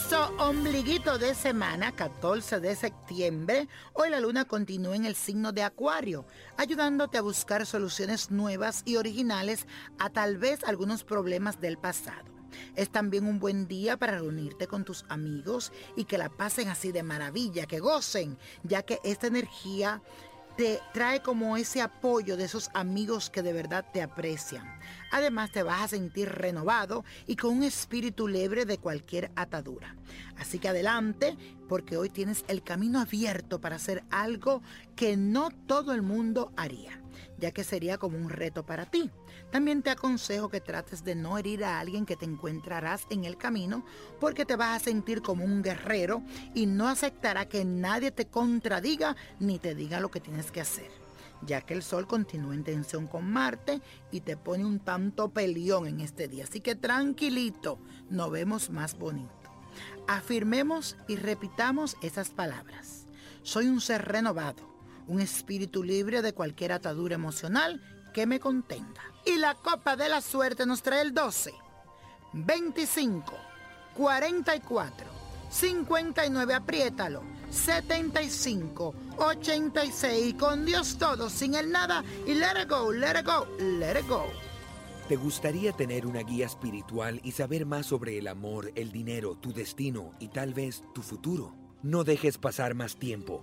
nuestro ombliguito de semana, 14 de septiembre, hoy la luna continúa en el signo de Acuario, ayudándote a buscar soluciones nuevas y originales a tal vez algunos problemas del pasado. Es también un buen día para reunirte con tus amigos y que la pasen así de maravilla, que gocen, ya que esta energía te trae como ese apoyo de esos amigos que de verdad te aprecian. Además te vas a sentir renovado y con un espíritu libre de cualquier atadura. Así que adelante, porque hoy tienes el camino abierto para hacer algo que no todo el mundo haría ya que sería como un reto para ti. También te aconsejo que trates de no herir a alguien que te encontrarás en el camino, porque te vas a sentir como un guerrero y no aceptará que nadie te contradiga ni te diga lo que tienes que hacer ya que el Sol continúa en tensión con Marte y te pone un tanto pelión en este día. Así que tranquilito, nos vemos más bonito. Afirmemos y repitamos esas palabras. Soy un ser renovado un espíritu libre de cualquier atadura emocional que me contenga. Y la copa de la suerte nos trae el 12, 25, 44, 59, apriétalo, 75, 86, con Dios todo, sin el nada y let it go, let it go, let it go. ¿Te gustaría tener una guía espiritual y saber más sobre el amor, el dinero, tu destino y tal vez tu futuro? No dejes pasar más tiempo.